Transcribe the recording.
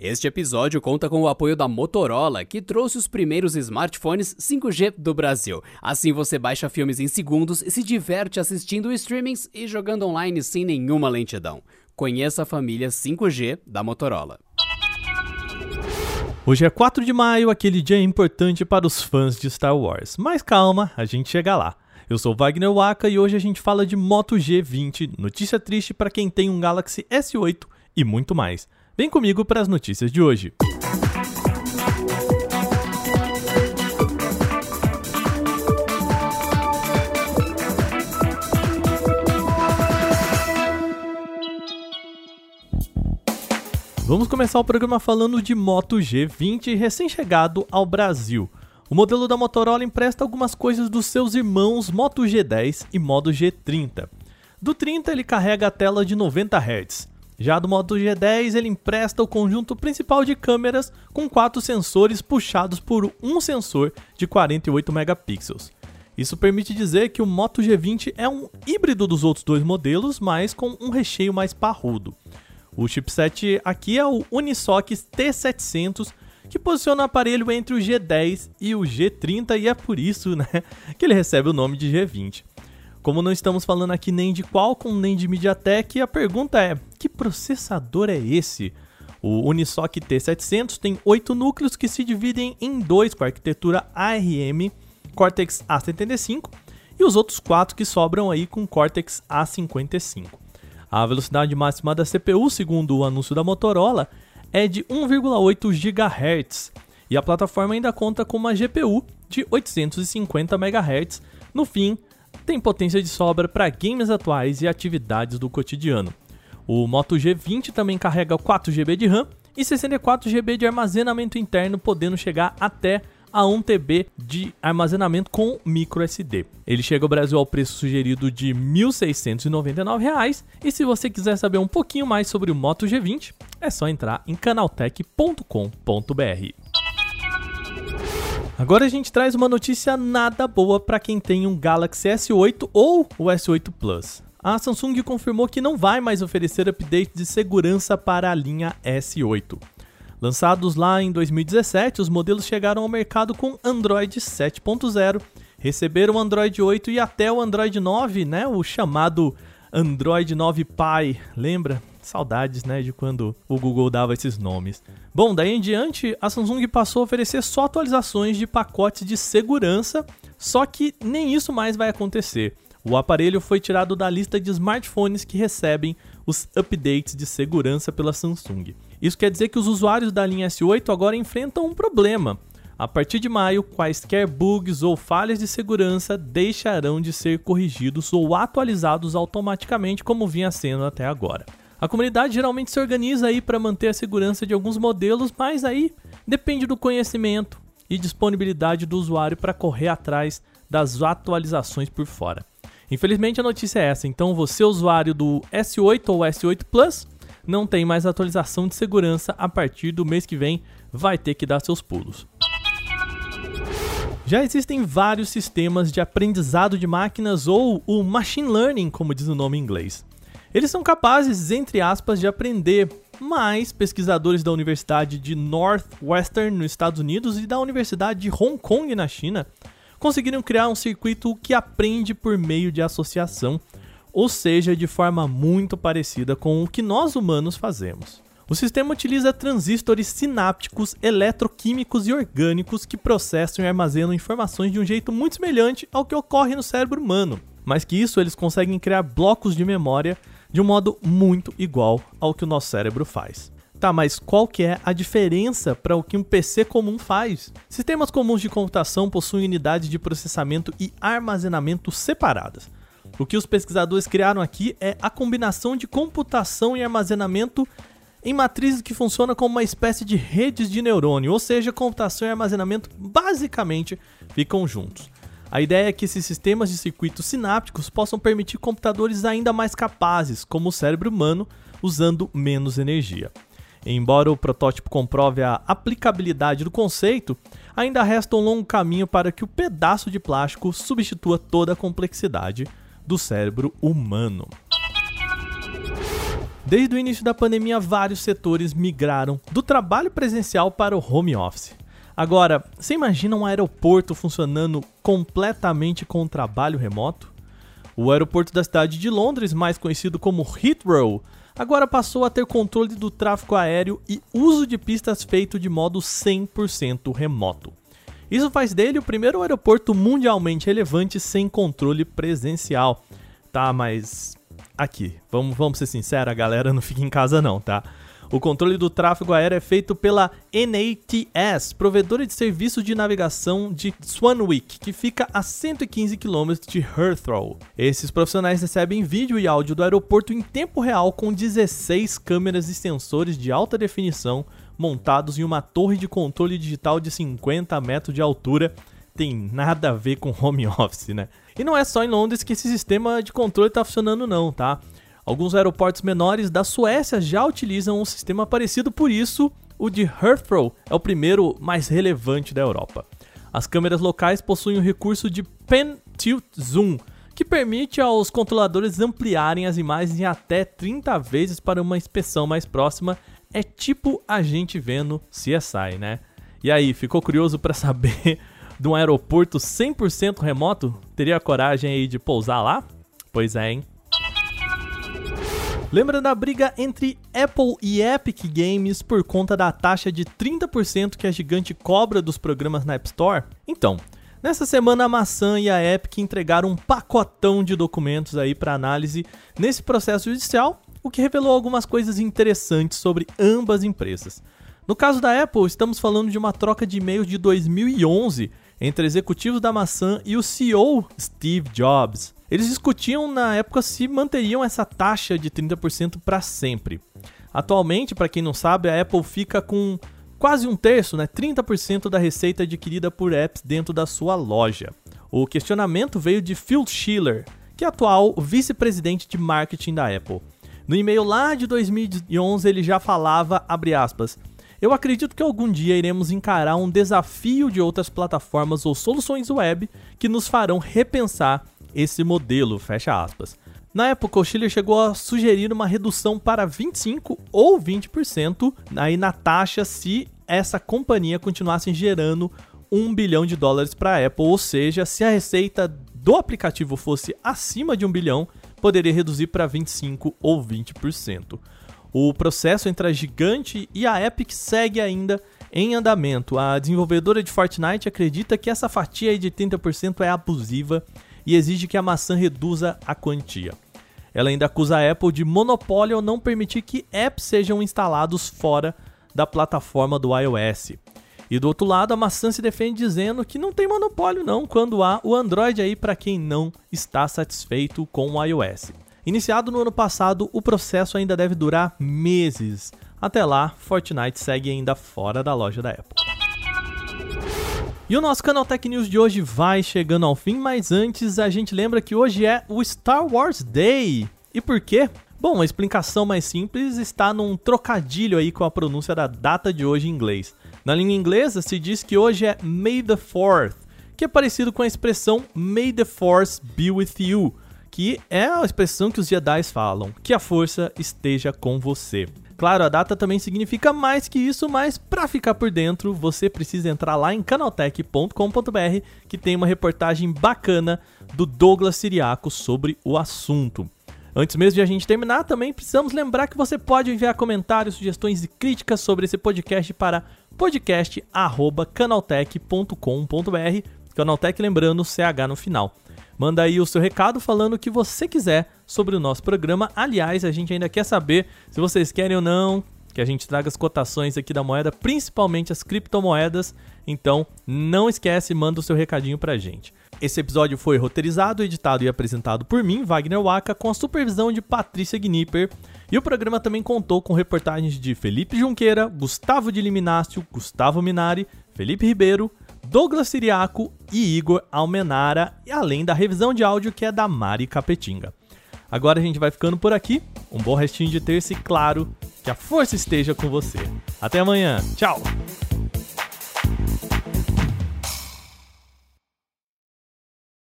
Este episódio conta com o apoio da Motorola, que trouxe os primeiros smartphones 5G do Brasil. Assim você baixa filmes em segundos e se diverte assistindo streamings e jogando online sem nenhuma lentidão. Conheça a família 5G da Motorola. Hoje é 4 de maio, aquele dia importante para os fãs de Star Wars. Mas calma, a gente chega lá. Eu sou Wagner Waka e hoje a gente fala de Moto G20, notícia triste para quem tem um Galaxy S8 e muito mais. Vem comigo para as notícias de hoje. Vamos começar o programa falando de Moto G20 recém-chegado ao Brasil. O modelo da Motorola empresta algumas coisas dos seus irmãos Moto G10 e Moto G30. Do 30 ele carrega a tela de 90 Hz. Já do Moto G10, ele empresta o conjunto principal de câmeras com quatro sensores puxados por um sensor de 48 megapixels. Isso permite dizer que o Moto G20 é um híbrido dos outros dois modelos, mas com um recheio mais parrudo. O chipset aqui é o Unisoc T700, que posiciona o aparelho entre o G10 e o G30 e é por isso né, que ele recebe o nome de G20. Como não estamos falando aqui nem de Qualcomm nem de MediaTek, a pergunta é: que processador é esse? O Unisoc T700 tem 8 núcleos que se dividem em dois com a arquitetura ARM Cortex A75 e os outros quatro que sobram aí com Cortex A55. A velocidade máxima da CPU, segundo o anúncio da Motorola, é de 1,8 GHz e a plataforma ainda conta com uma GPU de 850 MHz. No fim, tem potência de sobra para games atuais e atividades do cotidiano. O Moto G20 também carrega 4 GB de RAM e 64 GB de armazenamento interno, podendo chegar até a 1 TB de armazenamento com micro SD. Ele chega ao Brasil ao preço sugerido de R$ 1.699 e se você quiser saber um pouquinho mais sobre o Moto G20, é só entrar em canaltech.com.br. Agora a gente traz uma notícia nada boa para quem tem um Galaxy S8 ou o S8 Plus. A Samsung confirmou que não vai mais oferecer updates de segurança para a linha S8. Lançados lá em 2017, os modelos chegaram ao mercado com Android 7.0, receberam o Android 8 e até o Android 9, né, o chamado Android 9 Pie, lembra? Saudades, né, de quando o Google dava esses nomes. Bom, daí em diante, a Samsung passou a oferecer só atualizações de pacotes de segurança, só que nem isso mais vai acontecer. O aparelho foi tirado da lista de smartphones que recebem os updates de segurança pela Samsung. Isso quer dizer que os usuários da linha S8 agora enfrentam um problema. A partir de maio, quaisquer bugs ou falhas de segurança deixarão de ser corrigidos ou atualizados automaticamente, como vinha sendo até agora. A comunidade geralmente se organiza aí para manter a segurança de alguns modelos, mas aí depende do conhecimento e disponibilidade do usuário para correr atrás das atualizações por fora. Infelizmente a notícia é essa, então você usuário do S8 ou S8 Plus não tem mais atualização de segurança a partir do mês que vem, vai ter que dar seus pulos. Já existem vários sistemas de aprendizado de máquinas ou o machine learning, como diz o nome em inglês. Eles são capazes, entre aspas, de aprender, mas pesquisadores da Universidade de Northwestern nos Estados Unidos e da Universidade de Hong Kong na China conseguiram criar um circuito que aprende por meio de associação, ou seja, de forma muito parecida com o que nós humanos fazemos. O sistema utiliza transistores sinápticos, eletroquímicos e orgânicos que processam e armazenam informações de um jeito muito semelhante ao que ocorre no cérebro humano, mas que isso eles conseguem criar blocos de memória de um modo muito igual ao que o nosso cérebro faz. Tá, mas qual que é a diferença para o que um PC comum faz? Sistemas comuns de computação possuem unidades de processamento e armazenamento separadas. O que os pesquisadores criaram aqui é a combinação de computação e armazenamento em matrizes que funciona como uma espécie de redes de neurônio, ou seja, computação e armazenamento basicamente ficam juntos. A ideia é que esses sistemas de circuitos sinápticos possam permitir computadores ainda mais capazes, como o cérebro humano, usando menos energia. Embora o protótipo comprove a aplicabilidade do conceito, ainda resta um longo caminho para que o pedaço de plástico substitua toda a complexidade do cérebro humano. Desde o início da pandemia, vários setores migraram do trabalho presencial para o home office. Agora, você imagina um aeroporto funcionando completamente com trabalho remoto? O aeroporto da cidade de Londres, mais conhecido como Heathrow, agora passou a ter controle do tráfego aéreo e uso de pistas feito de modo 100% remoto. Isso faz dele o primeiro aeroporto mundialmente relevante sem controle presencial. Tá, mas aqui, vamos, vamos ser sinceros, a galera não fica em casa não, tá? O controle do tráfego aéreo é feito pela NATS, provedora de serviço de navegação de Swanwick, que fica a 115 km de Heathrow. Esses profissionais recebem vídeo e áudio do aeroporto em tempo real com 16 câmeras e sensores de alta definição montados em uma torre de controle digital de 50 metros de altura. Tem nada a ver com home office, né? E não é só em Londres que esse sistema de controle está funcionando não, tá? Alguns aeroportos menores da Suécia já utilizam um sistema parecido, por isso o de Heathrow é o primeiro mais relevante da Europa. As câmeras locais possuem o recurso de Pen Tilt Zoom, que permite aos controladores ampliarem as imagens em até 30 vezes para uma inspeção mais próxima. É tipo a gente vendo CSI, né? E aí, ficou curioso para saber de um aeroporto 100% remoto? Teria coragem aí de pousar lá? Pois é, hein? Lembra da briga entre Apple e Epic Games por conta da taxa de 30% que a gigante cobra dos programas na App Store? Então, nessa semana a Maçã e a Epic entregaram um pacotão de documentos aí para análise nesse processo judicial, o que revelou algumas coisas interessantes sobre ambas empresas. No caso da Apple, estamos falando de uma troca de e-mails de 2011 entre executivos da maçã e o CEO Steve Jobs. Eles discutiam na época se manteriam essa taxa de 30% para sempre. Atualmente, para quem não sabe, a Apple fica com quase um terço, né, 30% da receita adquirida por apps dentro da sua loja. O questionamento veio de Phil Schiller, que é atual vice-presidente de marketing da Apple. No e-mail lá de 2011 ele já falava, aspas, eu acredito que algum dia iremos encarar um desafio de outras plataformas ou soluções web que nos farão repensar esse modelo, fecha aspas. Na época, o Schiller chegou a sugerir uma redução para 25 ou 20% aí na taxa se essa companhia continuasse gerando 1 bilhão de dólares para a Apple, ou seja, se a receita do aplicativo fosse acima de 1 bilhão, poderia reduzir para 25 ou 20%. O processo entre a gigante e a Epic segue ainda em andamento. A desenvolvedora de Fortnite acredita que essa fatia de 30% é abusiva e exige que a maçã reduza a quantia. Ela ainda acusa a Apple de monopólio ao não permitir que apps sejam instalados fora da plataforma do iOS. E do outro lado, a maçã se defende dizendo que não tem monopólio não quando há o Android aí para quem não está satisfeito com o iOS. Iniciado no ano passado, o processo ainda deve durar meses. Até lá, Fortnite segue ainda fora da loja da Apple. E o nosso canal Tech News de hoje vai chegando ao fim, mas antes a gente lembra que hoje é o Star Wars Day. E por quê? Bom, a explicação mais simples está num trocadilho aí com a pronúncia da data de hoje em inglês. Na língua inglesa se diz que hoje é May the 4th, que é parecido com a expressão May the Force be with you, que é a expressão que os Jedi falam, que a força esteja com você. Claro, a data também significa mais que isso, mas para ficar por dentro, você precisa entrar lá em canaltech.com.br, que tem uma reportagem bacana do Douglas Siriaco sobre o assunto. Antes mesmo de a gente terminar, também precisamos lembrar que você pode enviar comentários, sugestões e críticas sobre esse podcast para podcast@canaltech.com.br. Canaltech lembrando CH no final. Manda aí o seu recado falando o que você quiser sobre o nosso programa. Aliás, a gente ainda quer saber se vocês querem ou não que a gente traga as cotações aqui da moeda, principalmente as criptomoedas. Então, não esquece, manda o seu recadinho pra gente. Esse episódio foi roteirizado, editado e apresentado por mim, Wagner Waka, com a supervisão de Patrícia Gnipper. E o programa também contou com reportagens de Felipe Junqueira, Gustavo de Liminácio, Gustavo Minari, Felipe Ribeiro, Douglas Siriaco e Igor Almenara, e além da revisão de áudio que é da Mari Capetinga. Agora a gente vai ficando por aqui. Um bom restinho de terça e, claro, que a força esteja com você. Até amanhã. Tchau!